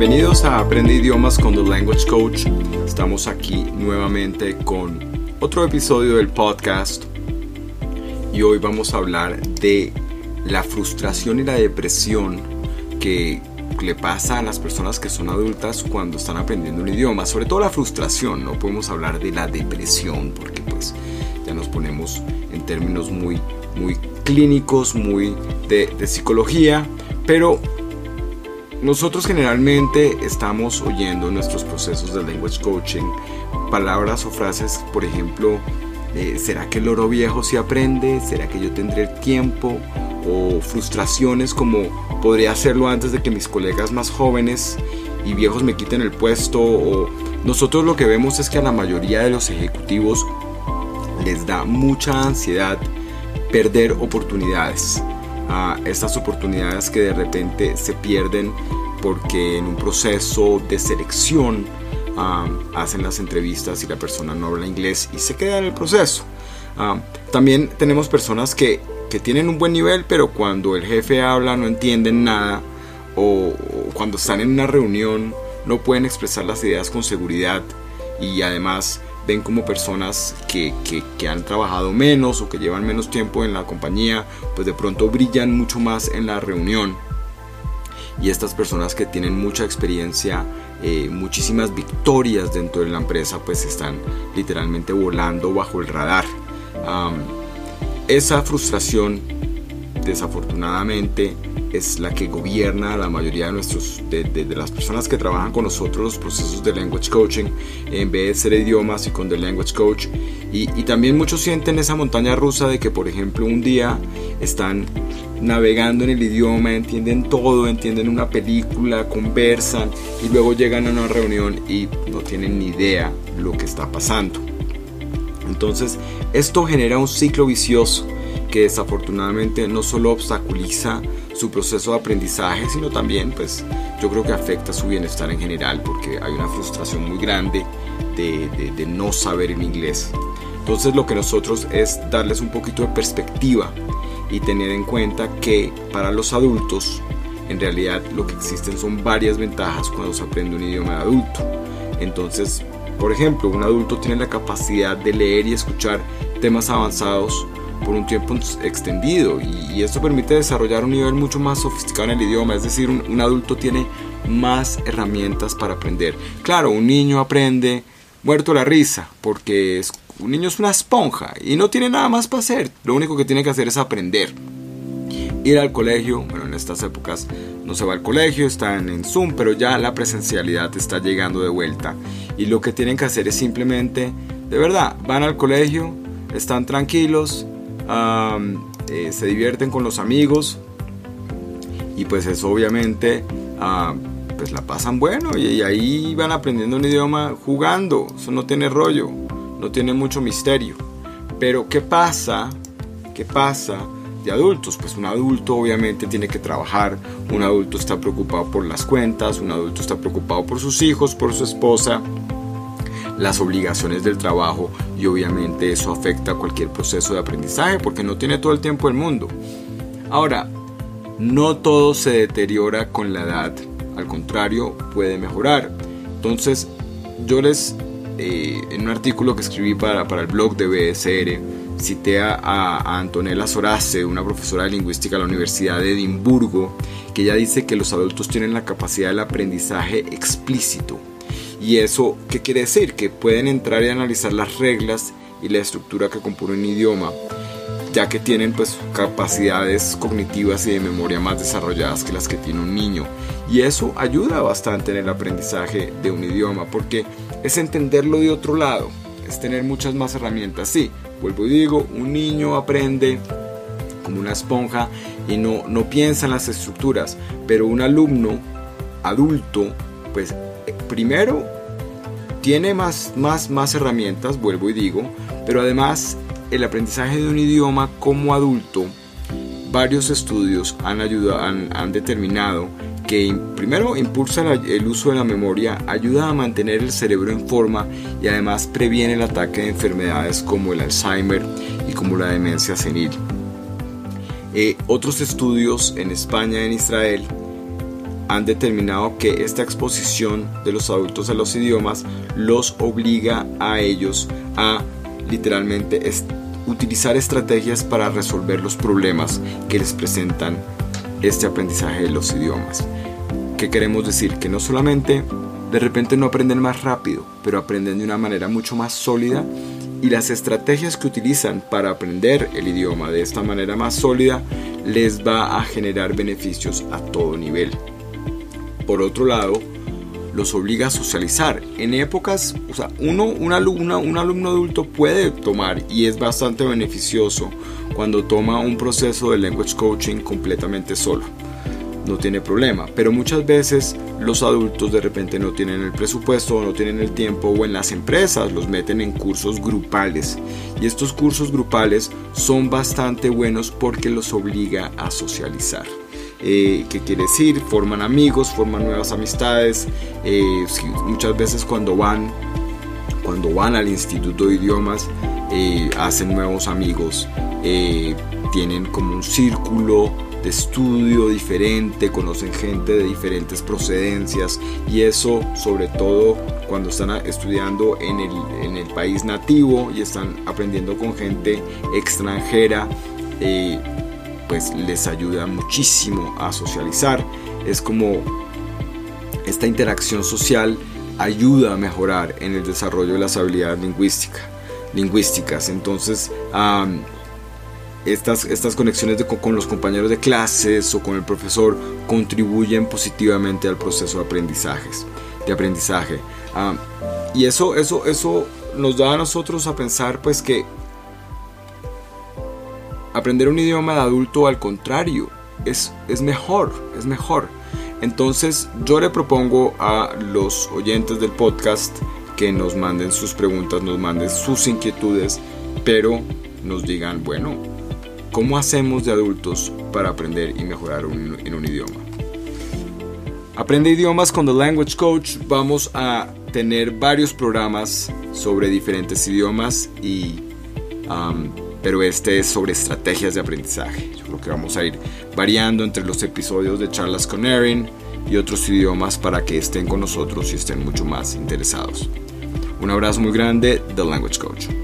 Bienvenidos a Aprende Idiomas con The Language Coach. Estamos aquí nuevamente con otro episodio del podcast y hoy vamos a hablar de la frustración y la depresión que le pasa a las personas que son adultas cuando están aprendiendo un idioma, sobre todo la frustración, no podemos hablar de la depresión porque pues ya nos ponemos en términos muy, muy clínicos, muy de, de psicología, pero nosotros generalmente estamos oyendo en nuestros procesos de language coaching palabras o frases, por ejemplo, eh, ¿será que el oro viejo se aprende? ¿Será que yo tendré el tiempo? O frustraciones como podría hacerlo antes de que mis colegas más jóvenes y viejos me quiten el puesto. Nosotros lo que vemos es que a la mayoría de los ejecutivos les da mucha ansiedad perder oportunidades. A estas oportunidades que de repente se pierden porque en un proceso de selección hacen las entrevistas y la persona no habla inglés y se queda en el proceso. también tenemos personas que, que, tienen un buen nivel, pero cuando el jefe habla no entienden nada o, cuando están en una reunión no pueden expresar las ideas con seguridad y además ven como personas que, que, que, han trabajado menos o que llevan menos tiempo en la compañía, pues de pronto brillan mucho más en la reunión. Y estas personas que tienen mucha experiencia eh, muchísimas victorias dentro de la empresa pues están literalmente volando bajo el radar. esa frustración desafortunadamente es la que gobierna la mayoría de, nuestros, de, las personas que trabajan con nosotros los procesos de language coaching en vez de ser idiomas y con The Language Coach. Y también muchos sienten esa montaña rusa de que, por ejemplo, un día están navegando en el idioma, entienden todo, entienden una película, conversan y luego llegan a una reunión y no tienen ni idea lo que está pasando. Entonces, esto genera un ciclo vicioso que desafortunadamente no solo obstaculiza su proceso de aprendizaje, sino también, pues, yo creo que afecta su bienestar en general, porque hay una frustración muy grande de, no saber el inglés. Entonces, lo que nosotros es darles un poquito de perspectiva y tener en cuenta que para los adultos, en realidad lo que existen son varias ventajas cuando se aprende un idioma adulto. Entonces, por ejemplo, un adulto tiene la capacidad de leer y escuchar temas avanzados por un tiempo extendido y, esto permite desarrollar un nivel mucho más sofisticado en el idioma, es decir, un, adulto tiene más herramientas para aprender. Claro, un niño aprende muerto la risa porque un niño es una esponja y no tiene nada más para hacer, lo único que tiene que hacer es aprender. Ir al colegio, bueno, en estas épocas no se va al colegio, están en Zoom, pero ya la presencialidad está llegando de vuelta. Y lo que tienen que hacer es simplemente, de verdad, van al colegio, están tranquilos, eh, se divierten con los amigos y pues eso obviamente pues la pasan bueno y, ahí van aprendiendo un idioma jugando, eso no tiene rollo, no tiene mucho misterio. Pero ¿qué pasa? ¿Qué pasa? de adultos, pues un adulto obviamente tiene que trabajar, un adulto está preocupado por las cuentas, un adulto está preocupado por sus hijos, por su esposa, las obligaciones del trabajo y obviamente eso afecta cualquier proceso de aprendizaje porque no tiene todo el tiempo del mundo. Ahora, no todo se deteriora con la edad, al contrario, puede mejorar. Entonces, yo les, eh, en un artículo que escribí para, para el blog de BSR, cité a, a, Antonella Sorace, una profesora de lingüística de la Universidad de Edimburgo, que ella dice que los adultos tienen la capacidad del aprendizaje explícito ¿Y eso qué quiere decir? Que pueden entrar y analizar las reglas y la estructura que compone un idioma, ya que tienen pues capacidades cognitivas y de memoria más desarrolladas que las que tiene un niño. Y eso ayuda bastante en el aprendizaje de un idioma, porque es entenderlo de otro lado, es tener muchas más herramientas. Sí, vuelvo y digo, un niño aprende como una esponja y no, no piensa en las estructuras, pero un alumno adulto pues primero, tiene más, más, más herramientas, vuelvo y digo, pero además el aprendizaje de un idioma como adulto, varios estudios han, ayudado, han, determinado que primero impulsa el uso de la memoria, ayuda a mantener el cerebro en forma y además previene el ataque de enfermedades como el Alzheimer y como la demencia senil. Eh, otros estudios en España en Israel han determinado que esta exposición de los adultos a los idiomas los obliga a ellos a literalmente utilizar estrategias para resolver los problemas que les presentan este aprendizaje de los idiomas. ¿Qué queremos decir? Que no solamente de repente no aprenden más rápido, pero aprenden de una manera mucho más sólida y las estrategias que utilizan para aprender el idioma de esta manera más sólida les va a generar beneficios a todo nivel. Por otro lado, los obliga a socializar. En épocas, o sea, uno, un, alumno, un alumno adulto puede tomar y es bastante beneficioso cuando toma un proceso de language coaching completamente solo no tiene problema. Pero muchas veces los adultos de repente no tienen el presupuesto o no tienen el tiempo o en las empresas los meten en cursos grupales. Y estos cursos grupales son bastante buenos porque los obliga a socializar. Eh, ¿Qué quiere decir? Forman amigos, forman nuevas amistades. Eh, muchas veces cuando van, cuando van al instituto de idiomas, eh, hacen nuevos amigos. tienen como un círculo de estudio diferente, conocen gente de diferentes procedencias y eso sobre todo cuando están estudiando en el, en el país nativo y están aprendiendo con gente extranjera, pues les ayuda muchísimo a socializar. Es como esta interacción social ayuda a mejorar en el desarrollo de las habilidades lingüísticas. lingüísticas. Entonces, estas, estas conexiones con, los compañeros de clases o con el profesor contribuyen positivamente al proceso de aprendizajes, de aprendizaje. Y eso, eso, eso nos da a nosotros a pensar pues que aprender un idioma de adulto al contrario es, es mejor, es mejor. Entonces yo le propongo a los oyentes del podcast que nos manden sus preguntas, nos manden sus inquietudes, pero nos digan, bueno, ¿Cómo hacemos de adultos para aprender y mejorar en un idioma? Aprende idiomas con The Language Coach. Vamos a tener varios programas sobre diferentes idiomas y um, pero este es sobre estrategias de aprendizaje. Yo creo que vamos a ir variando entre los episodios de charlas con y otros idiomas para que estén con nosotros y estén mucho más interesados. Un abrazo muy grande, The Language Coach.